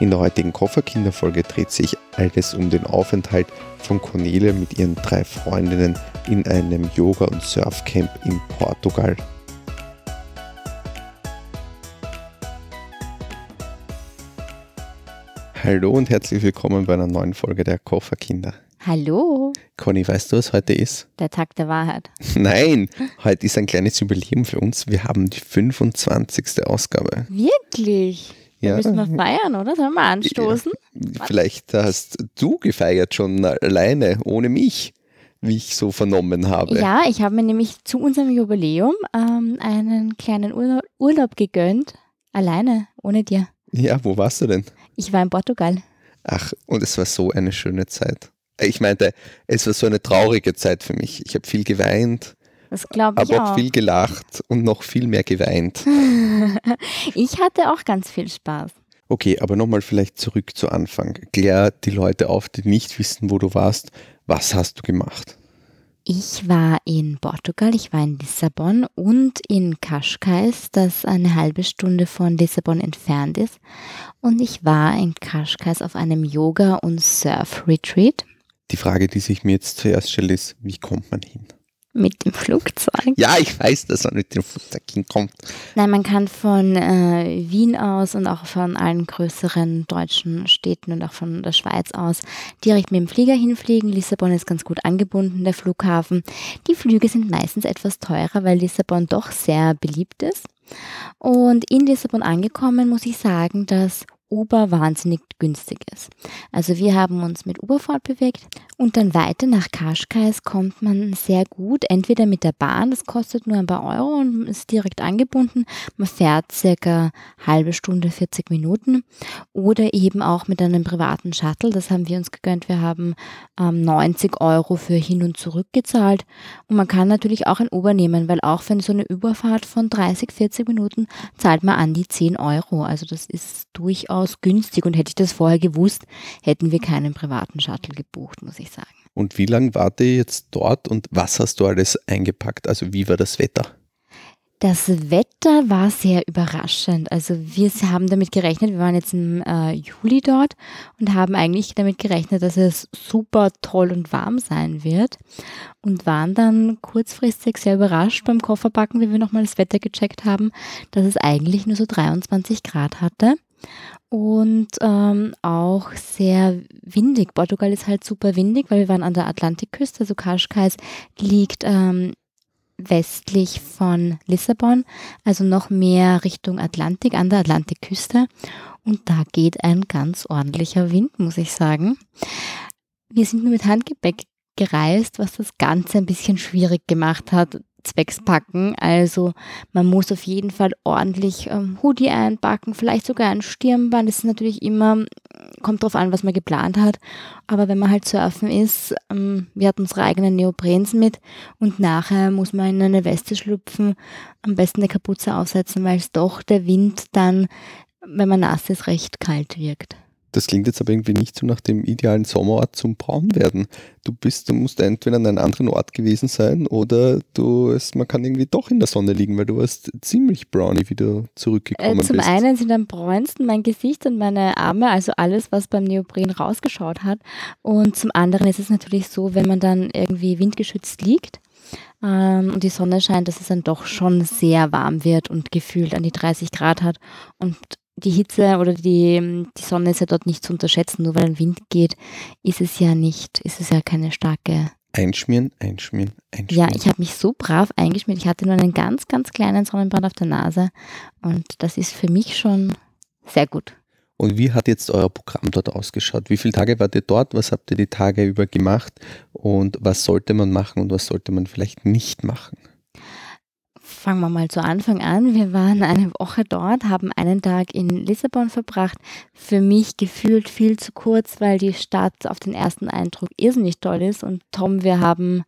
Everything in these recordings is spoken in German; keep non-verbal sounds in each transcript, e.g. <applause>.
In der heutigen Kofferkinderfolge dreht sich alles um den Aufenthalt von Cornelia mit ihren drei Freundinnen in einem Yoga- und Surfcamp in Portugal. Hallo und herzlich willkommen bei einer neuen Folge der Kofferkinder. Hallo, Conny, weißt du, was heute ist? der Tag der Wahrheit. <laughs> Nein, heute ist ein kleines Jubiläum für uns. Wir haben die 25. Ausgabe. Wirklich? Da müssen wir feiern, oder? Sollen wir anstoßen? Vielleicht hast du gefeiert schon alleine, ohne mich, wie ich so vernommen habe. Ja, ich habe mir nämlich zu unserem Jubiläum ähm, einen kleinen Urlaub, Urlaub gegönnt. Alleine, ohne dir. Ja, wo warst du denn? Ich war in Portugal. Ach, und es war so eine schöne Zeit. Ich meinte, es war so eine traurige Zeit für mich. Ich habe viel geweint, Das glaube ich aber auch viel gelacht und noch viel mehr geweint. <laughs> ich hatte auch ganz viel Spaß. Okay, aber nochmal vielleicht zurück zu Anfang. Klär die Leute auf, die nicht wissen, wo du warst. Was hast du gemacht? Ich war in Portugal, ich war in Lissabon und in Cascais, das eine halbe Stunde von Lissabon entfernt ist. Und ich war in Cascais auf einem Yoga- und Surf-Retreat Die Frage, die sich mir jetzt zuerst stellt, ist, wie kommt man hin? Mit dem Flugzeug. Ja, ich weiß, dass man mit dem Flugzeug hinkommt. Nein, man kann von äh, Wien aus und auch von allen größeren deutschen Städten und auch von der Schweiz aus direkt mit dem Flieger hinfliegen. Lissabon ist ganz gut angebunden, der Flughafen. Die Flüge sind meistens etwas teurer, weil Lissabon doch sehr beliebt ist. Und in Lissabon angekommen muss ich sagen, dass Uber wahnsinnig günstig ist. Also wir haben uns mit Uber fortbewegt und dann weiter nach Kaschkais kommt man sehr gut, entweder mit der Bahn, das kostet nur ein paar Euro und ist direkt angebunden. Man fährt circa halbe Stunde, 40 Minuten oder eben auch mit einem privaten Shuttle. Das haben wir uns gegönnt. Wir haben ähm, 90 Euro für hin und zurück gezahlt und man kann natürlich auch ein Uber nehmen, weil auch für so eine Überfahrt von 30, 40 Minuten zahlt man an die 10 Euro. Also das ist durchaus günstig und hätte ich das vorher gewusst, hätten wir keinen privaten Shuttle gebucht, muss ich sagen. Und wie lange wart ihr jetzt dort und was hast du alles eingepackt? Also wie war das Wetter? Das Wetter war sehr überraschend. Also wir haben damit gerechnet, wir waren jetzt im äh, Juli dort und haben eigentlich damit gerechnet, dass es super toll und warm sein wird und waren dann kurzfristig sehr überrascht beim Kofferpacken, wie wir nochmal das Wetter gecheckt haben, dass es eigentlich nur so 23 Grad hatte und ähm, auch sehr windig. Portugal ist halt super windig, weil wir waren an der Atlantikküste, also Cascais liegt ähm, westlich von Lissabon, also noch mehr Richtung Atlantik, an der Atlantikküste. Und da geht ein ganz ordentlicher Wind, muss ich sagen. Wir sind nur mit Handgepäck gereist, was das Ganze ein bisschen schwierig gemacht hat, zwecks Packen. Also man muss auf jeden Fall ordentlich ähm, Hoodie einpacken, vielleicht sogar ein Stirnband. Das ist natürlich immer, kommt drauf an, was man geplant hat. Aber wenn man halt surfen ist, ähm, wir hatten unsere eigenen Neoprens mit und nachher muss man in eine Weste schlüpfen, am besten eine Kapuze aufsetzen, weil es doch der Wind dann, wenn man nass ist, recht kalt wirkt. Das klingt jetzt aber irgendwie nicht so nach dem idealen Sommerort zum Braunwerden. Du bist, du musst entweder an einem anderen Ort gewesen sein oder du, es, man kann irgendwie doch in der Sonne liegen, weil du warst ziemlich browny, wie du zurückgekommen Äh, zum bist. einen sind am bräunsten mein Gesicht und meine Arme, also alles, was beim Neopren rausgeschaut hat. Und zum anderen ist es natürlich so, wenn man dann irgendwie windgeschützt liegt ähm, und die Sonne scheint, dass es dann doch schon sehr warm wird und gefühlt an die 30 Grad hat. Und die Hitze oder die, die Sonne ist ja dort nicht zu unterschätzen, nur weil ein Wind geht, ist es ja nicht, ist es ja keine starke Einschmieren, einschmieren, einschmieren. ja, ich habe mich so brav eingeschmiert. Ich hatte nur einen ganz, ganz kleinen Sonnenbrand auf der Nase. Und das ist für mich schon sehr gut. Und wie hat jetzt euer Programm dort ausgeschaut? Wie viele Tage wart ihr dort? Was habt ihr die Tage über gemacht? Und was sollte man machen und was sollte man vielleicht nicht machen? Fangen wir mal zu Anfang an. Wir waren eine Woche dort, haben einen Tag in Lissabon verbracht. Für mich gefühlt viel zu kurz, weil die Stadt auf den ersten Eindruck irrsinnig toll ist. Und Tom, wir haben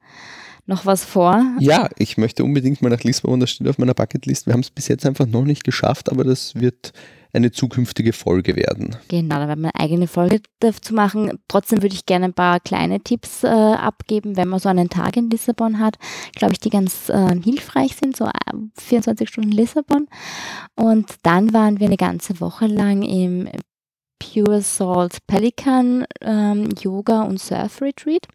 noch was vor. Ja, ich möchte unbedingt mal nach Lissabon, das steht auf meiner Bucketlist. Wir haben es bis jetzt einfach noch nicht geschafft, aber das wird eine zukünftige Folge werden. Genau, da werden wir eine eigene Folge dazu machen. Trotzdem würde ich gerne ein paar kleine Tipps äh, abgeben, wenn man so einen Tag in Lissabon hat, glaube ich, die ganz äh, hilfreich sind, so äh, 24 Stunden Lissabon. Und dann waren wir eine ganze Woche lang im Pure Salt Pelican ähm, Yoga und Surf Retreat.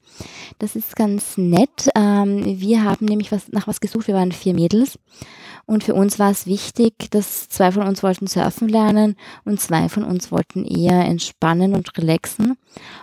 Das ist ganz nett. Ähm, wir haben nämlich was, nach was gesucht. Wir waren vier Mädels und für uns war es wichtig, dass zwei von uns wollten surfen lernen und zwei von uns wollten eher entspannen und relaxen.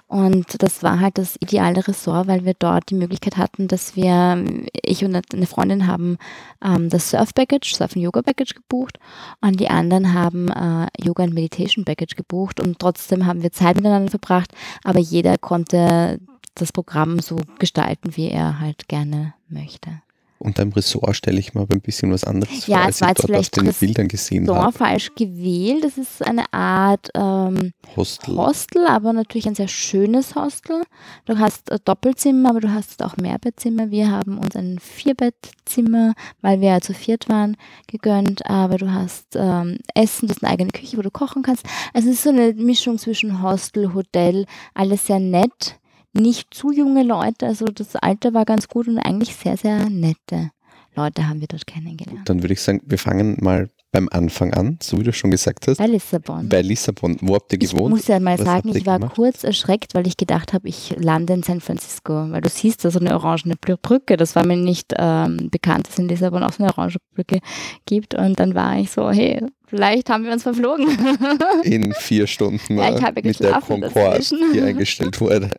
Und das war halt das ideale Ressort, weil wir dort die Möglichkeit hatten, dass wir, ich und eine Freundin haben ähm, das Surf-Package, Surf-Yoga-Package gebucht und die anderen haben äh, Yoga- und Meditation-Package gebucht und trotzdem haben wir Zeit miteinander verbracht, aber jeder konnte das Programm so gestalten, wie er halt gerne möchte. Unter einem Ressort stelle ich mir aber ein bisschen was anderes ja, vor, als ich dort vielleicht auf den Bildern gesehen habe. falsch gewählt. Das ist eine Art ähm, Hostel. Hostel, aber natürlich ein sehr schönes Hostel. Du hast ein Doppelzimmer, aber du hast auch Mehrbettzimmer. Wir haben uns ein Vierbettzimmer, weil wir ja zu viert waren, gegönnt. Aber du hast ähm, Essen, du hast eine eigene Küche, wo du kochen kannst. Also es ist so eine Mischung zwischen Hostel, Hotel, alles sehr nett nicht zu junge Leute, also das Alter war ganz gut und eigentlich sehr, sehr nette Leute haben wir dort kennengelernt. Dann würde ich sagen, wir fangen mal beim Anfang an, so wie du schon gesagt hast. Bei Lissabon. Bei Lissabon. Wo habt ihr gewohnt? Ich muss ja mal Was sagen, ich war gemacht? kurz erschreckt, weil ich gedacht habe, ich lande in San Francisco, weil du siehst da so eine orangene Br- Brücke, das war mir nicht ähm, bekannt, dass es in Lissabon auch so eine orange Brücke gibt und dann war ich so, hey, vielleicht haben wir uns verflogen. <laughs> In <laughs> vier Stunden Ja, ich äh, mit der Concorde, die eingestellt wurde. <laughs>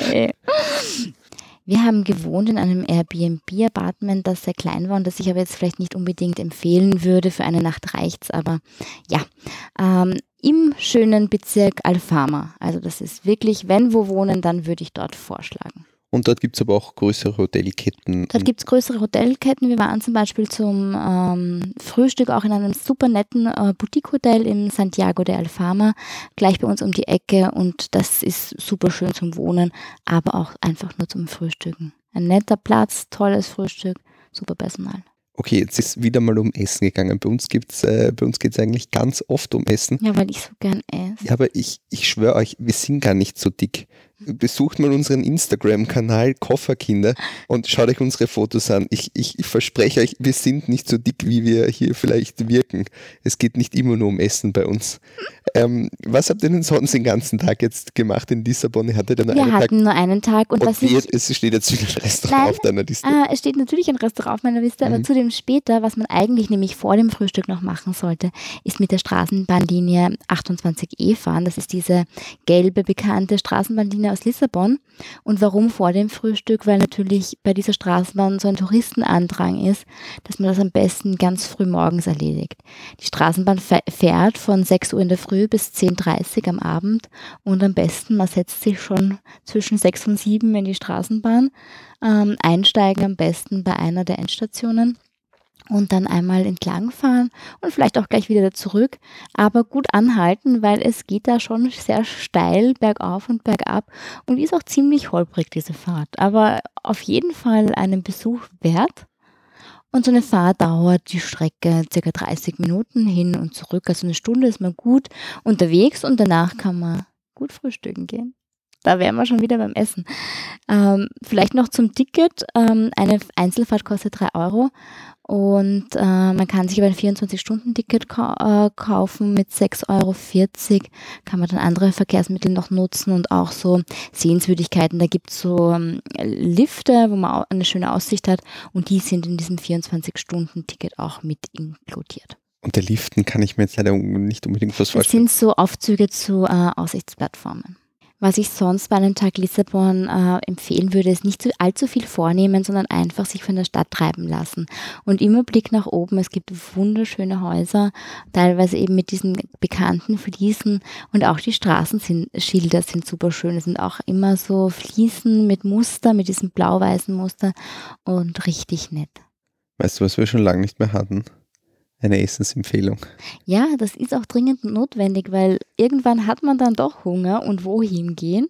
Hey. Wir haben gewohnt in einem Airbnb-Apartment, das sehr klein war und das ich aber jetzt vielleicht nicht unbedingt empfehlen würde. Für eine Nacht reicht's, aber ja. Ähm, Im schönen Bezirk Alfama. Also das ist wirklich, wenn wo wohnen, dann würde ich dort vorschlagen. Und dort gibt es aber auch größere Hotelketten. Dort gibt es größere Hotelketten. Wir waren zum Beispiel zum ähm, Frühstück auch in einem super netten äh, Boutique-Hotel in Santiago de Alfama, gleich bei uns um die Ecke. Und das ist super schön zum Wohnen, aber auch einfach nur zum Frühstücken. Ein netter Platz, tolles Frühstück, super Personal. Okay, jetzt ist wieder mal um Essen gegangen. Bei uns gibt's, äh, bei uns geht es eigentlich ganz oft um Essen. Ja, weil ich so gern esse. Ja, aber ich, ich schwöre euch, wir sind gar nicht so dick. Besucht mal unseren Instagram-Kanal Kofferkinder und schaut euch unsere Fotos an. Ich, ich, ich verspreche euch, wir sind nicht so dick, wie wir hier vielleicht wirken. Es geht nicht immer nur um Essen bei uns. Ähm, was habt ihr denn sonst den ganzen Tag jetzt gemacht in Lissabon? Ihr hattet dann Wir einen Tag hatten nur einen Tag und, und was wir, ich es steht jetzt wieder ein Restaurant Nein, auf deiner Liste. Ah, es steht natürlich ein Restaurant auf meiner Liste, aber Mhm. zu dem später, was man eigentlich nämlich vor dem Frühstück noch machen sollte, ist mit der Straßenbahnlinie 28E fahren. Das ist diese gelbe, bekannte Straßenbahnlinie aus Lissabon. Und warum vor dem Frühstück? Weil natürlich bei dieser Straßenbahn so ein Touristenandrang ist, dass man das am besten ganz früh morgens erledigt. Die Straßenbahn fäh- fährt von 6 Uhr in der Früh bis 10.30 Uhr am Abend und am besten, man setzt sich schon zwischen 6 und 7 in die Straßenbahn ähm, einsteigen am besten bei einer der Endstationen und dann einmal entlang fahren und vielleicht auch gleich wieder zurück, aber gut anhalten, weil es geht da schon sehr steil bergauf und bergab und ist auch ziemlich holprig, diese Fahrt. Aber auf jeden Fall einen Besuch wert. Und so eine Fahrt dauert die Strecke circa 30 Minuten hin und zurück. Also eine Stunde ist man gut unterwegs und danach kann man gut frühstücken gehen. Da wären wir schon wieder beim Essen. Ähm, vielleicht noch zum Ticket. Ähm, eine Einzelfahrt kostet 3 Euro und äh, man kann sich aber ein 24-Stunden-Ticket ka äh, kaufen mit 6,40 Euro. Kann man dann andere Verkehrsmittel noch nutzen und auch so Sehenswürdigkeiten. Da gibt es so ähm, Lifte, wo man eine schöne Aussicht hat und die sind in diesem 24-Stunden-Ticket auch mit inkludiert. Unter Liften kann ich mir jetzt leider nicht unbedingt was Das vorstellen. sind so Aufzüge zu äh, Aussichtsplattformen. Was ich sonst bei einem Tag Lissabon äh, empfehlen würde, ist nicht zu, allzu viel vornehmen, sondern einfach sich von der Stadt treiben lassen. Und immer Blick nach oben. Es gibt wunderschöne Häuser, teilweise eben mit diesen bekannten Fliesen. Und auch die Straßenschilder sind super schön. Es sind auch immer so Fliesen mit Muster, mit diesem blau-weißen Muster und richtig nett. Weißt du, was wir schon lange nicht mehr hatten? Eine Essensempfehlung. Ja, das ist auch dringend notwendig, weil irgendwann hat man dann doch Hunger und wohin gehen.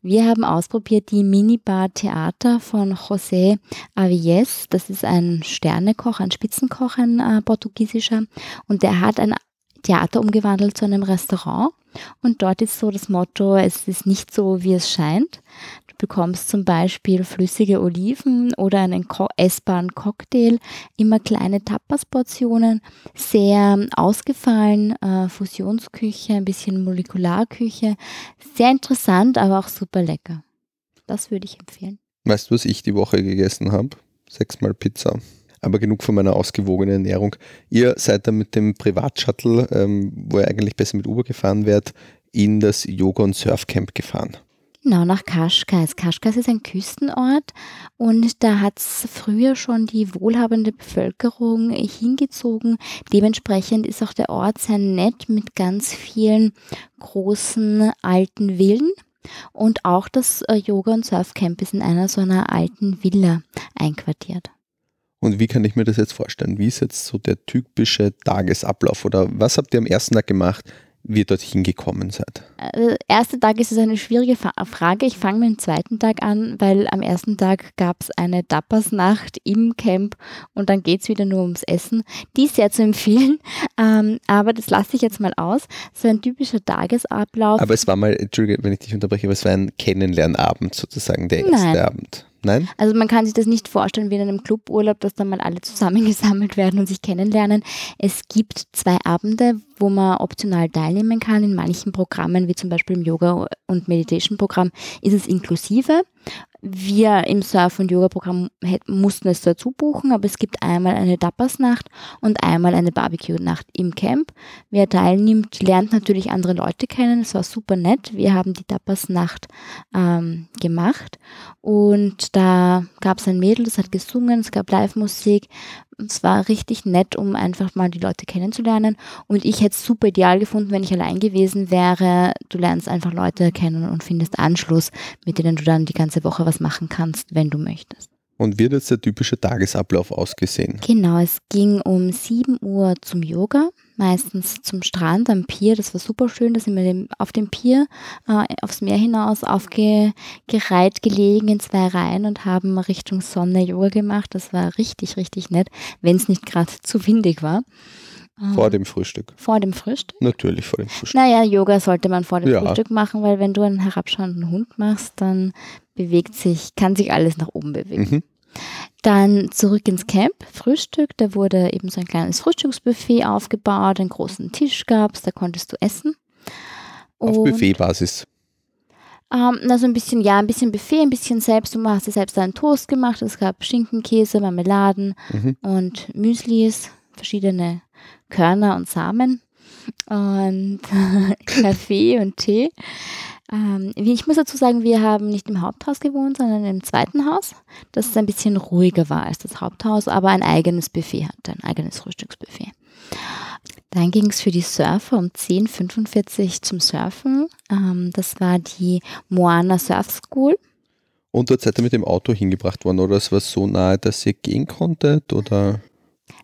Wir haben ausprobiert die Minibar Theater von José Avilés. Das ist ein Sternekoch, ein Spitzenkoch, ein äh, portugiesischer. Und der hat ein Theater umgewandelt zu einem Restaurant. Und dort ist so das Motto, es ist nicht so, wie es scheint. Bekommst zum Beispiel flüssige Oliven oder einen essbaren Cocktail, immer kleine Tapas-Portionen, sehr ausgefallen, äh, Fusionsküche, ein bisschen Molekularküche, sehr interessant, aber auch super lecker. Das würde ich empfehlen. Weißt du, was ich die Woche gegessen habe? Sechsmal Pizza. Aber genug von meiner ausgewogenen Ernährung. Ihr seid dann mit dem Privatshuttle, ähm, wo ihr eigentlich besser mit Uber gefahren wärt, in das Yoga- und Surfcamp gefahren. Genau, nach Kaschkais. Kaschkais ist ein Küstenort und da hat es früher schon die wohlhabende Bevölkerung hingezogen. Dementsprechend ist auch der Ort sehr nett mit ganz vielen großen alten Villen. Und auch das äh, Yoga- und Surfcamp ist in einer so einer alten Villa einquartiert. Und wie kann ich mir das jetzt vorstellen? Wie ist jetzt so der typische Tagesablauf oder was habt ihr am ersten Tag gemacht, wie ihr dorthin gekommen seid? Äh, erster Tag ist es eine schwierige Frage. Ich fange mit dem zweiten Tag an, weil am ersten Tag gab es eine Tapas-Nacht im Camp und dann geht es wieder nur ums Essen. Die ist sehr zu empfehlen, <laughs> ähm, aber das lasse ich jetzt mal aus. So ein typischer Tagesablauf. Aber es war mal, Entschuldige, wenn ich dich unterbreche, aber es war ein Kennenlernabend sozusagen, der erste Nein. Abend. Nein? Also man kann sich das nicht vorstellen wie in einem Cluburlaub, dass dann mal alle zusammengesammelt werden und sich kennenlernen. Es gibt zwei Abende, wo man optional teilnehmen kann. In manchen Programmen, wie zum Beispiel im Yoga- und Meditation-Programm, ist es inklusive. Wir im Surf- und Yoga-Programm mussten es dazu buchen, aber es gibt einmal eine Tapas-Nacht und einmal eine Barbecue-Nacht im Camp. Wer teilnimmt, lernt natürlich andere Leute kennen. Es war super nett. Wir haben die Tapas-Nacht ähm, gemacht und da gab es ein Mädel, das hat gesungen, es gab Live-Musik. Es war richtig nett, um einfach mal die Leute kennenzulernen. Und ich hätte es super ideal gefunden, wenn ich allein gewesen wäre. Du lernst einfach Leute kennen und findest Anschluss, mit denen du dann die ganze Woche was machen kannst, wenn du möchtest. Und wie hat jetzt der typische Tagesablauf ausgesehen? Genau, es ging um 7 Uhr zum Yoga, meistens zum Strand am Pier. Das war super schön. Da sind wir auf dem Pier äh, aufs Meer hinaus aufgereiht gelegen in zwei Reihen und haben Richtung Sonne Yoga gemacht. Das war richtig, richtig nett, wenn es nicht gerade zu windig war. Vor dem Frühstück. Vor dem Frühstück? Natürlich vor dem Frühstück. Naja, Yoga sollte man vor dem Ja. Frühstück machen, weil wenn du einen herabschauenden Hund machst, dann bewegt sich, kann sich alles nach oben bewegen. Mhm. Dann zurück ins Camp, Frühstück. Da wurde eben so ein kleines Frühstücksbuffet aufgebaut, einen großen Tisch gab es, da konntest du essen. Auf Und, Buffetbasis. Ähm, also ein bisschen, ja, ein bisschen Buffet, ein bisschen selbst. Du hast dir selbst einen Toast gemacht. Es gab Schinken, Käse, Marmeladen Mhm. und Müslis, verschiedene Körner und Samen und <laughs> Kaffee und Tee. Ähm, ich muss dazu sagen, wir haben nicht im Haupthaus gewohnt, sondern im zweiten Haus, das ein bisschen ruhiger war als das Haupthaus, aber ein eigenes Buffet hatte, ein eigenes Frühstücksbuffet. Dann ging es für die Surfer um 10.45 Uhr zum Surfen. Ähm, das war die Moana Surf School. Und dort seid ihr mit dem Auto hingebracht worden, oder? Es war so nahe, dass ihr gehen konntet, oder?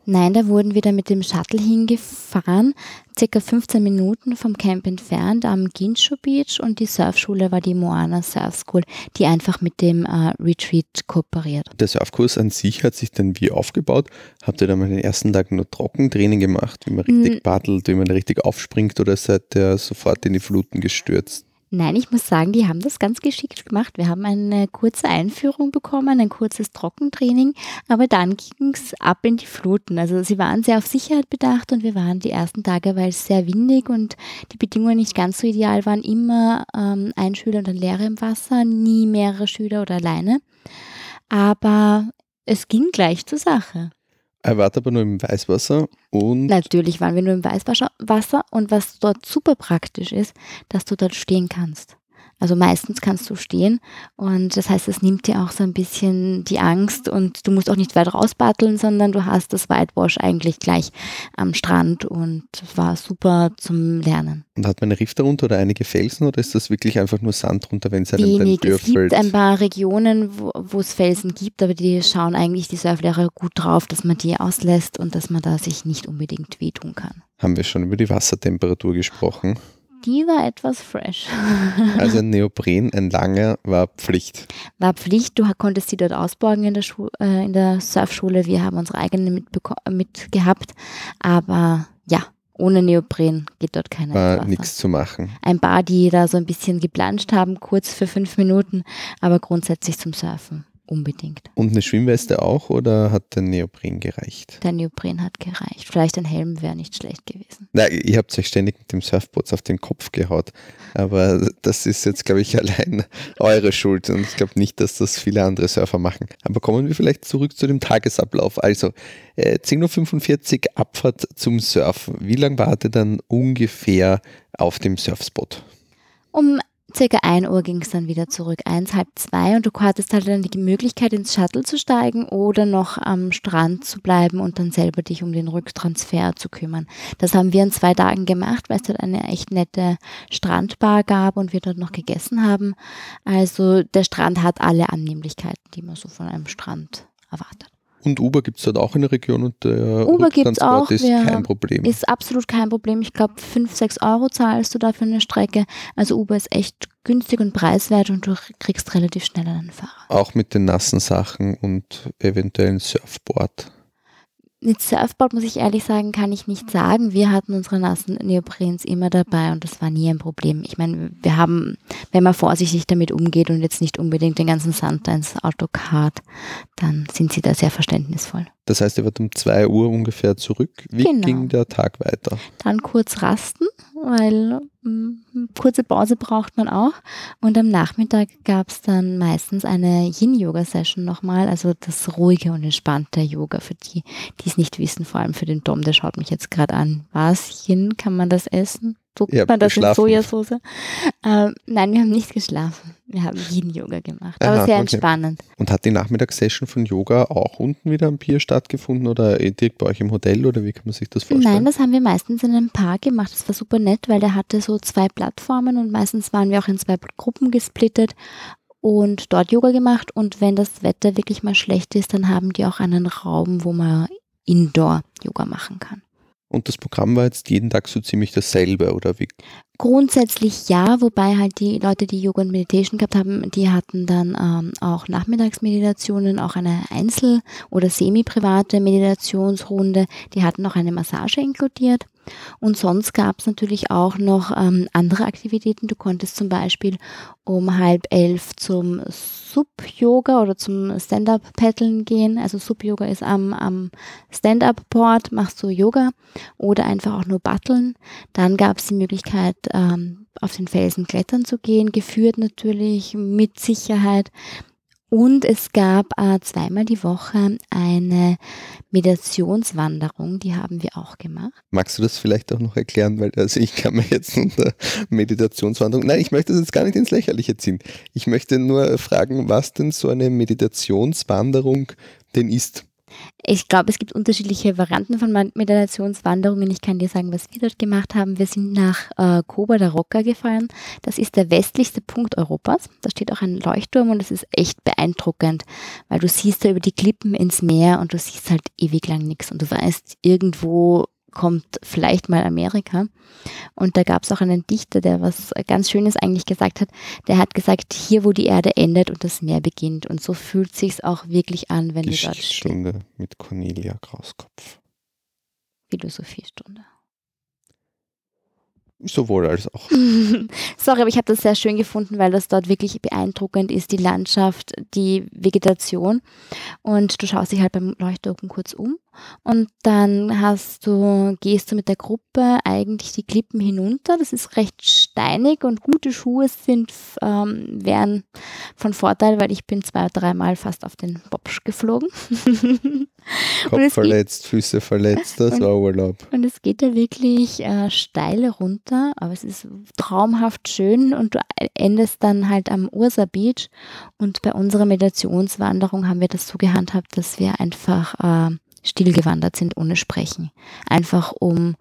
Nein, da wurden wir dann mit dem Shuttle hingefahren, circa 15 Minuten vom Camp entfernt am Ginshu Beach und die Surfschule war die Moana Surf School, die einfach mit dem äh, Retreat kooperiert. Der Surfkurs an sich hat sich dann wie aufgebaut? Habt ihr dann mal den ersten Tag nur Trockentraining gemacht, wie man richtig paddelt, wie man richtig aufspringt, oder seid ihr sofort in die Fluten gestürzt? Nein, ich muss sagen, die haben das ganz geschickt gemacht. Wir haben eine kurze Einführung bekommen, ein kurzes Trockentraining, aber dann ging es ab in die Fluten. Also sie waren sehr auf Sicherheit bedacht und wir waren die ersten Tage, weil es sehr windig und die Bedingungen nicht ganz so ideal waren, immer ähm, ein Schüler und ein Lehrer im Wasser, nie mehrere Schüler oder alleine. Aber es ging gleich zur Sache. Er wart aber nur im Weißwasser und Natürlich waren wir nur im Weißwasser Wasser und was dort super praktisch ist, dass du dort stehen kannst. Also meistens kannst du stehen und das heißt, es nimmt dir auch so ein bisschen die Angst und du musst auch nicht weit rausbatteln, sondern du hast das Whitewash eigentlich gleich am Strand und es war super zum Lernen. Und hat man einen Riff darunter oder einige Felsen oder ist das wirklich einfach nur Sand drunter, wenn es einem dann Wenig. Es würfelt? gibt ein paar Regionen, wo, wo es Felsen gibt, aber die schauen eigentlich die Surflehrer gut drauf, dass man die auslässt und dass man da sich nicht unbedingt wehtun kann. Haben wir schon über die Wassertemperatur gesprochen. Die war etwas fresh. <laughs> Also ein Neopren, ein langer, war Pflicht. war Pflicht. Du konntest sie dort ausborgen in der, Schu äh, in der Surfschule. Wir haben unsere eigene mitbeko- mit gehabt. Aber ja, Ohne Neopren geht dort keiner War nichts zu machen. Ein paar, die da so ein bisschen geplanscht haben, kurz für fünf Minuten, aber grundsätzlich zum Surfen unbedingt. Und eine Schwimmweste auch oder hat der Neopren gereicht? Der Neopren hat gereicht. Vielleicht ein Helm wäre nicht schlecht gewesen. Na, ihr habt euch ständig mit dem Surfboard auf den Kopf gehaut. Aber das ist jetzt, glaube ich, <laughs> allein eure Schuld. Und ich glaube nicht, dass das viele andere Surfer machen. Aber kommen wir vielleicht zurück zu dem Tagesablauf. Also äh, 10.45 Uhr Abfahrt zum Surfen. Wie lange wart ihr dann ungefähr auf dem Surfspot? Um circa 1 Uhr ging es dann wieder zurück, eins, halb zwei und du hattest halt dann die Möglichkeit ins Shuttle zu steigen oder noch am Strand zu bleiben und dann selber dich um den Rücktransfer zu kümmern. Das haben wir in zwei Tagen gemacht, weil es dort eine echt nette Strandbar gab und wir dort noch gegessen haben. Also der Strand hat alle Annehmlichkeiten, die man so von einem Strand erwartet. Und Uber gibt es dort auch in der Region und der Uber gibt's auch, ist kein Problem. Ist absolut kein Problem. Ich glaube, 5, 6 Euro zahlst du dafür eine Strecke. Also Uber ist echt günstig und preiswert und du kriegst relativ schnell einen Fahrer. auch mit den nassen Sachen und eventuell ein Surfboard. Mit Surfboard muss ich ehrlich sagen, kann ich nicht sagen. Wir hatten unsere nassen Neoprens immer dabei und das war nie ein Problem. Ich meine, wir haben, wenn man vorsichtig damit umgeht und jetzt nicht unbedingt den ganzen Sand ins Auto karrt, dann sind sie da sehr verständnisvoll. Das heißt, ihr wart um 2 Uhr ungefähr zurück. Wie Genau. ging der Tag weiter? Dann kurz rasten, weil mm, kurze Pause braucht man auch. Und am Nachmittag gab es dann meistens eine Yin-Yoga-Session nochmal, also das ruhige und entspannte Yoga für die, die es nicht wissen, vor allem für den Dom, der schaut mich jetzt gerade an. Was? Yin, kann man das essen? Ihr habt man das in. Sojasauce? Ähm, nein, wir haben nicht geschlafen. Wir haben Yin-Yoga gemacht, aber Aha, sehr okay. entspannend. Und hat die Nachmittagssession von Yoga auch unten wieder am Pier stattgefunden oder direkt bei euch im Hotel oder wie kann man sich das vorstellen? Nein, das haben wir meistens in einem Park gemacht. Das war super nett, weil der hatte so zwei Plattformen und meistens waren wir auch in zwei Gruppen gesplittet und dort Yoga gemacht. Und wenn das Wetter wirklich mal schlecht ist, dann haben die auch einen Raum, wo man Indoor-Yoga machen kann. Und das Programm war jetzt jeden Tag so ziemlich dasselbe oder wie? Grundsätzlich ja, wobei halt die Leute, die Yoga und Meditation gehabt haben, die hatten dann ähm, auch Nachmittagsmeditationen, auch eine Einzel- oder semi-private Meditationsrunde. Die hatten auch eine Massage inkludiert. Und sonst gab es natürlich auch noch ähm, andere Aktivitäten. Du konntest zum Beispiel um halb elf zum Sub-Yoga oder zum Stand-Up-Paddeln gehen. Also Sub-Yoga ist am, am Stand-Up-Board, machst du Yoga oder einfach auch nur Batteln. Dann gab es die Möglichkeit, ähm, auf den Felsen klettern zu gehen, geführt natürlich, mit Sicherheit. Und es gab äh, zweimal die Woche eine Meditationswanderung, die haben wir auch gemacht. Magst du das vielleicht auch noch erklären? Weil also ich kann mir jetzt unter Meditationswanderung. Nein, ich möchte das jetzt gar nicht ins Lächerliche ziehen. Ich möchte nur fragen, was denn so eine Meditationswanderung denn ist. Ich glaube, es gibt unterschiedliche Varianten von Meditationswanderungen. Ich kann dir sagen, was wir dort gemacht haben. Wir sind nach äh, Koba da Rocca gefahren. Das ist der westlichste Punkt Europas. Da steht auch ein Leuchtturm und es ist echt beeindruckend, weil du siehst da über die Klippen ins Meer und du siehst halt ewig lang nichts und du weißt, irgendwo kommt vielleicht mal Amerika. Und da gab es auch einen Dichter, der was ganz Schönes eigentlich gesagt hat. Der hat gesagt, hier wo die Erde endet und das Meer beginnt. Und so fühlt sich's auch wirklich an, wenn du dort stehst. Geschichtsstunde mit Cornelia Krauskopf. Philosophiestunde. Sowohl als auch. <laughs> Sorry, aber ich habe das sehr schön gefunden, weil das dort wirklich beeindruckend ist, die Landschaft, die Vegetation. Und du schaust dich halt beim Leuchtturm kurz um und dann hast du, gehst du mit der Gruppe eigentlich die Klippen hinunter. Das ist recht steinig und gute Schuhe sind, ähm, wären von Vorteil, weil ich bin zwei, dreimal fast auf den Bobsch geflogen. <laughs> Kopf verletzt, Füße verletzt, das Und- war Urlaub. Und es geht da wirklich äh, steile runter, aber es ist traumhaft schön und du endest dann halt am Ursa Beach. Und bei unserer Meditationswanderung haben wir das so gehandhabt, dass wir einfach äh, still gewandert sind, ohne Sprechen. Einfach um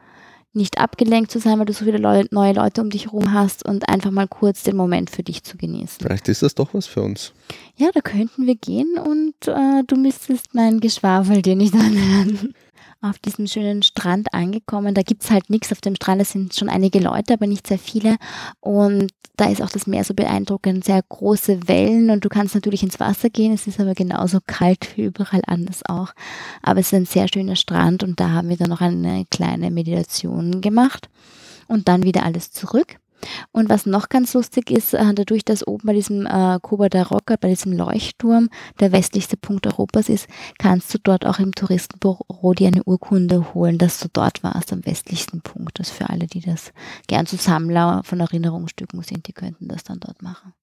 nicht abgelenkt zu sein, weil du so viele Leu neue Leute um dich herum hast und einfach mal kurz den Moment für dich zu genießen. Vielleicht ist das doch was für uns. Ja, da könnten wir gehen und äh, du müsstest mein Geschwafel dir nicht anhören. Auf diesem schönen Strand angekommen. Da gibt es halt nichts auf dem Strand, es sind schon einige Leute, aber nicht sehr viele. Und da ist auch das Meer so beeindruckend, sehr große Wellen und du kannst natürlich ins Wasser gehen. Es ist aber genauso kalt wie überall anders auch. Aber es ist ein sehr schöner Strand und da haben wir dann noch eine kleine Meditation gemacht und dann wieder alles zurück. Und was noch ganz lustig ist, äh, dadurch, dass oben bei diesem äh, Kuba der Rocker, bei diesem Leuchtturm, der westlichste Punkt Europas ist, kannst du dort auch im Touristenbüro dir eine Urkunde holen, dass du dort warst, am westlichsten Punkt. Das für alle, die das gern zu Sammler von Erinnerungsstücken sind, die könnten das dann dort machen.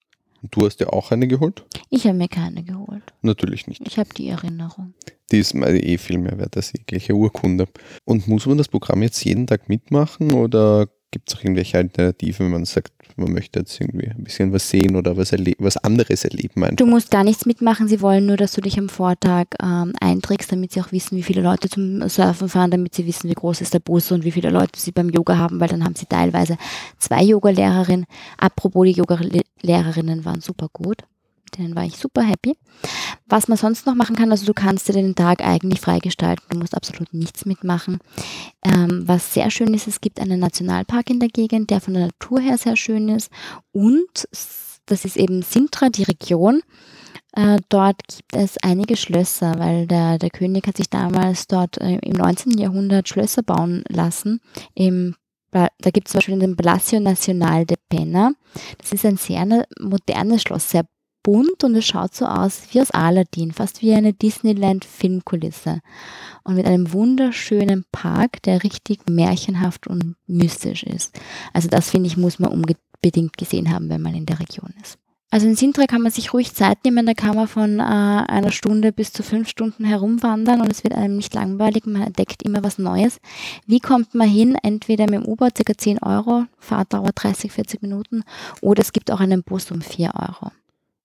Du hast dir auch eine geholt? Ich habe mir keine geholt. Natürlich nicht. Ich habe die Erinnerung. Die ist eh viel mehr wert als jegliche Urkunde. Und muss man das Programm jetzt jeden Tag mitmachen oder Gibt es auch irgendwelche Alternativen, wenn man sagt, man möchte jetzt irgendwie ein bisschen was sehen oder was, was anderes erleben? Einfach? Du musst gar nichts mitmachen. Sie wollen nur, dass du dich am Vortag ähm, einträgst, damit sie auch wissen, wie viele Leute zum Surfen fahren, damit sie wissen, wie groß ist der Bus und wie viele Leute sie beim Yoga haben, weil dann haben sie teilweise zwei Yoga-Lehrerinnen. Apropos, die Yoga-Lehrerinnen waren super gut denen war ich super happy. Was man sonst noch machen kann, also du kannst dir den Tag eigentlich freigestalten, du musst absolut nichts mitmachen. Ähm, was sehr schön ist, es gibt einen Nationalpark in der Gegend, der von der Natur her sehr schön ist und das ist eben Sintra, die Region. Äh, dort gibt es einige Schlösser, weil der, der König hat sich damals dort äh, im 19. Jahrhundert Schlösser bauen lassen. Im, da gibt es zum Beispiel den Palacio Nacional de Pena. Das ist ein sehr modernes Schloss, sehr bunt und es schaut so aus wie aus Aladdin, fast wie eine Disneyland-Filmkulisse. Und mit einem wunderschönen Park, der richtig märchenhaft und mystisch ist. Also das finde ich, muss man unbedingt gesehen haben, wenn man in der Region ist. Also in Sintra kann man sich ruhig Zeit nehmen, da kann man von äh, einer Stunde bis zu fünf Stunden herumwandern und es wird einem nicht langweilig, man entdeckt immer was Neues. Wie kommt man hin? Entweder mit dem U-Boot, ca. 10 Euro, Fahrtdauer 30, 40 Minuten, oder es gibt auch einen Bus um 4 Euro.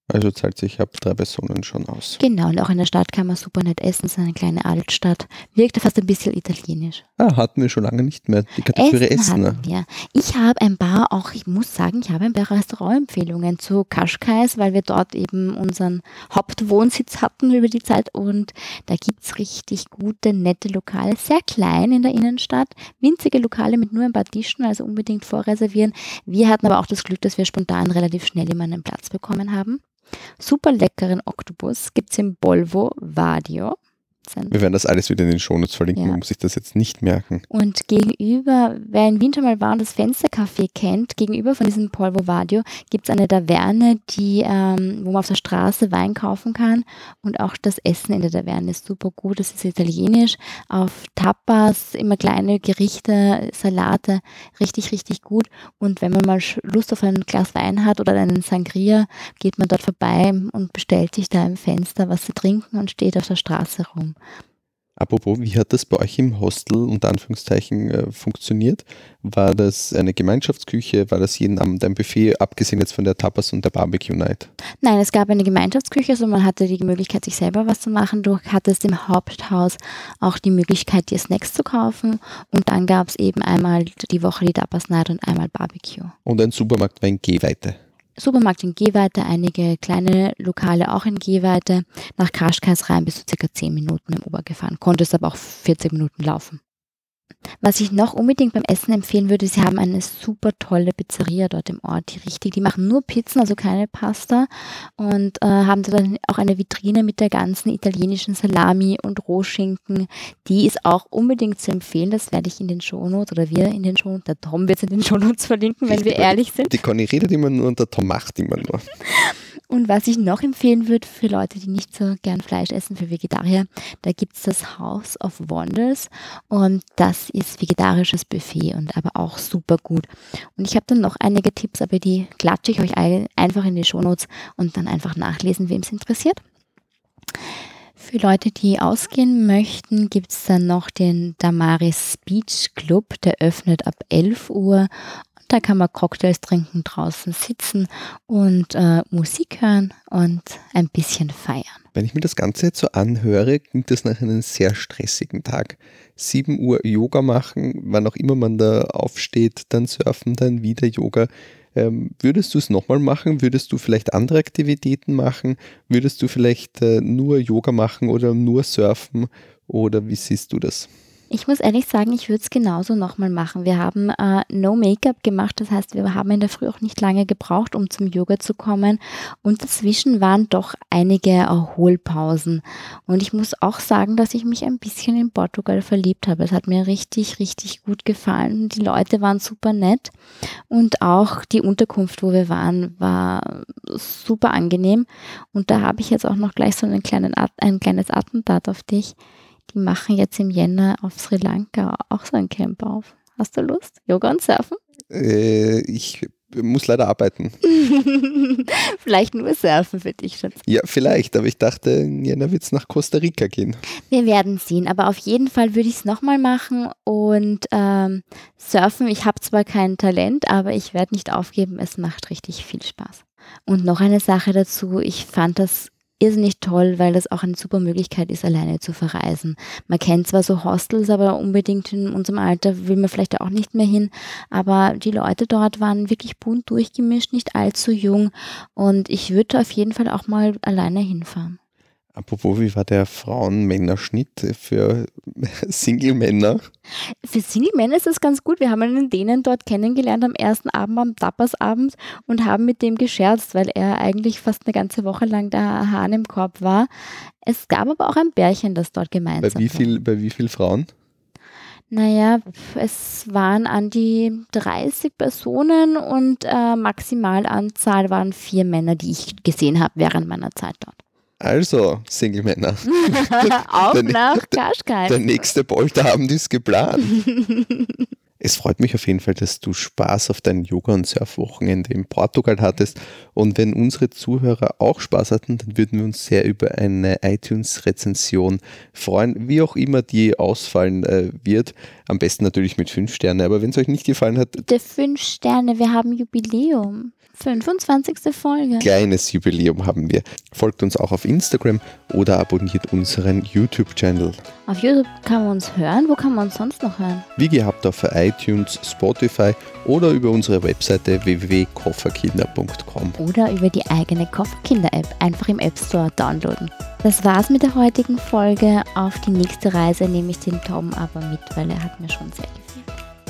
Also zahlt sich ab drei Personen schon aus. Genau, und auch in der Stadt kann man super nett essen. Es ist eine kleine Altstadt. Wirkte fast ein bisschen italienisch. Ah, hatten wir schon lange nicht mehr die Kategorie Essen. Essen ne? Ich habe ein paar, auch ich muss sagen, ich habe ein paar Restaurantempfehlungen zu Kaschkais, weil wir dort eben unseren Hauptwohnsitz hatten über die Zeit. Und da gibt es richtig gute, nette Lokale. Sehr klein in der Innenstadt. Winzige Lokale mit nur ein paar Tischen, also unbedingt vorreservieren. Wir hatten aber auch das Glück, dass wir spontan relativ schnell immer einen Platz bekommen haben. Super leckeren Oktopus gibt es im Bolvo Vadio. Wir werden das alles wieder in den Shownotes verlinken, ja. man muss sich das jetzt nicht merken. Und gegenüber, wer in Winter mal war und das Fenstercafé kennt, gegenüber von diesem Polvo Vadio gibt es eine Taverne, die, ähm, wo man auf der Straße Wein kaufen kann und auch das Essen in der Taverne ist super gut. Das ist italienisch, auf Tapas, immer kleine Gerichte, Salate, richtig, richtig gut. Und wenn man mal Lust auf ein Glas Wein hat oder einen Sangria, geht man dort vorbei und bestellt sich da im Fenster was zu trinken und steht auf der Straße rum. Apropos, wie hat das bei euch im Hostel unter Anführungszeichen äh, funktioniert? War das eine Gemeinschaftsküche? War das jeden Abend ein Buffet, abgesehen jetzt von der Tapas und der Barbecue Night? Nein, es gab eine Gemeinschaftsküche, also man hatte die Möglichkeit, sich selber was zu machen. Du hattest im Haupthaus auch die Möglichkeit, dir Snacks zu kaufen. Und dann gab es eben einmal die Woche die Tapas Night und einmal Barbecue. Und ein Supermarkt war in Gehweite. Supermarkt in Gehweite, einige kleine Lokale auch in Gehweite. Nach Kaschkais rein bist du circa 10 Minuten im Ober gefahren, konntest aber auch 40 Minuten laufen. Was ich noch unbedingt beim Essen empfehlen würde, sie haben eine super tolle Pizzeria dort im Ort, die richtig, die machen nur Pizzen, also keine Pasta und äh, haben dann auch eine Vitrine mit der ganzen italienischen Salami und Rohschinken. Die ist auch unbedingt zu empfehlen, das werde ich in den Shownotes oder wir in den Shownotes, der Tom wird es in den Shownotes verlinken, wenn wir ehrlich sind. Die Conny redet immer nur und der Tom macht immer nur. <laughs> Und was ich noch empfehlen würde für Leute, die nicht so gern Fleisch essen, für Vegetarier, da gibt es das House of Wonders und das ist vegetarisches Buffet und aber auch super gut. Und ich habe dann noch einige Tipps, aber die klatsche ich euch einfach in die Shownotes und dann einfach nachlesen, wem es interessiert. Für Leute, die ausgehen möchten, gibt es dann noch den Damaris Beach Club, der öffnet ab 11 Uhr da kann man Cocktails trinken, draußen sitzen und äh, Musik hören und ein bisschen feiern. Wenn ich mir das Ganze jetzt so anhöre, klingt das nach einem sehr stressigen Tag. 7 Uhr Yoga machen, wann auch immer man da aufsteht, dann surfen, dann wieder Yoga. Ähm, würdest du es nochmal machen? Würdest du vielleicht andere Aktivitäten machen? Würdest du vielleicht äh, nur Yoga machen oder nur surfen? Oder wie siehst du das? Ich muss ehrlich sagen, ich würde es genauso nochmal machen. Wir haben äh, No Make-up gemacht, das heißt, wir haben in der Früh auch nicht lange gebraucht, um zum Yoga zu kommen. Und dazwischen waren doch einige Erholpausen. Und ich muss auch sagen, dass ich mich ein bisschen in Portugal verliebt habe. Es hat mir richtig, richtig gut gefallen. Die Leute waren super nett und auch die Unterkunft, wo wir waren, war super angenehm. Und da habe ich jetzt auch noch gleich so einen kleinen, ein kleines Attentat auf dich die machen jetzt im Jänner auf Sri Lanka auch so ein Camp auf. Hast du Lust? Yoga und Surfen? Äh, ich muss leider arbeiten. <laughs> vielleicht nur surfen für dich schon. Ja, vielleicht, aber ich dachte, in Jänner wird es nach Costa Rica gehen. Wir werden sehen, aber auf jeden Fall würde ich es nochmal machen und ähm, surfen. Ich habe zwar kein Talent, aber ich werde nicht aufgeben. Es macht richtig viel Spaß. Und noch eine Sache dazu, ich fand das irrsinnig toll, weil das auch eine super Möglichkeit ist, alleine zu verreisen. Man kennt zwar so Hostels, aber unbedingt in unserem Alter will man vielleicht auch nicht mehr hin. Aber die Leute dort waren wirklich bunt durchgemischt, nicht allzu jung. Und ich würde auf jeden Fall auch mal alleine hinfahren. Apropos, wie war der Frauen-Männer-Schnitt für <laughs> Single-Männer? Für Single-Männer ist das ganz gut. Wir haben einen Dänen dort kennengelernt am ersten Abend, am Tappersabend und haben mit dem gescherzt, weil er eigentlich fast eine ganze Woche lang der Hahn im Korb war. Es gab aber auch ein Bärchen, das dort gemeinsam bei wie viel, war. Bei wie vielen Frauen? Naja, es waren an die 30 Personen und äh, Maximalanzahl waren vier Männer, die ich gesehen habe während meiner Zeit dort. Also, Single-Männer. <laughs> Auf der, nach Kaschkai. Der nächste Polterabend ist geplant. <laughs> es freut mich auf jeden Fall, dass du Spaß auf dein Yoga- und Surfwochenende in Portugal hattest. Und wenn unsere Zuhörer auch Spaß hatten, dann würden wir uns sehr über eine iTunes-Rezension freuen, wie auch immer die ausfallen äh, wird. Am besten natürlich mit fünf Sterne. Aber wenn es euch nicht gefallen hat. Bitte fünf Sterne, wir haben Jubiläum. 25. Folge. Kleines Jubiläum haben wir. Folgt uns auch auf Instagram oder abonniert unseren YouTube-Channel. Auf YouTube kann man uns hören. Wo kann man uns sonst noch hören? Wie gehabt auf iTunes, Spotify oder über unsere Webseite www.kofferkinder.com. Oder über die eigene Kofferkinder-App einfach im App Store downloaden. Das war's mit der heutigen Folge. Auf die nächste Reise nehme ich den Tom aber mit, weil er hat mir schon sehr gefallen.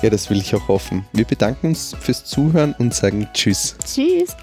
Ja, das will ich auch hoffen. Wir bedanken uns fürs Zuhören und sagen Tschüss. Tschüss.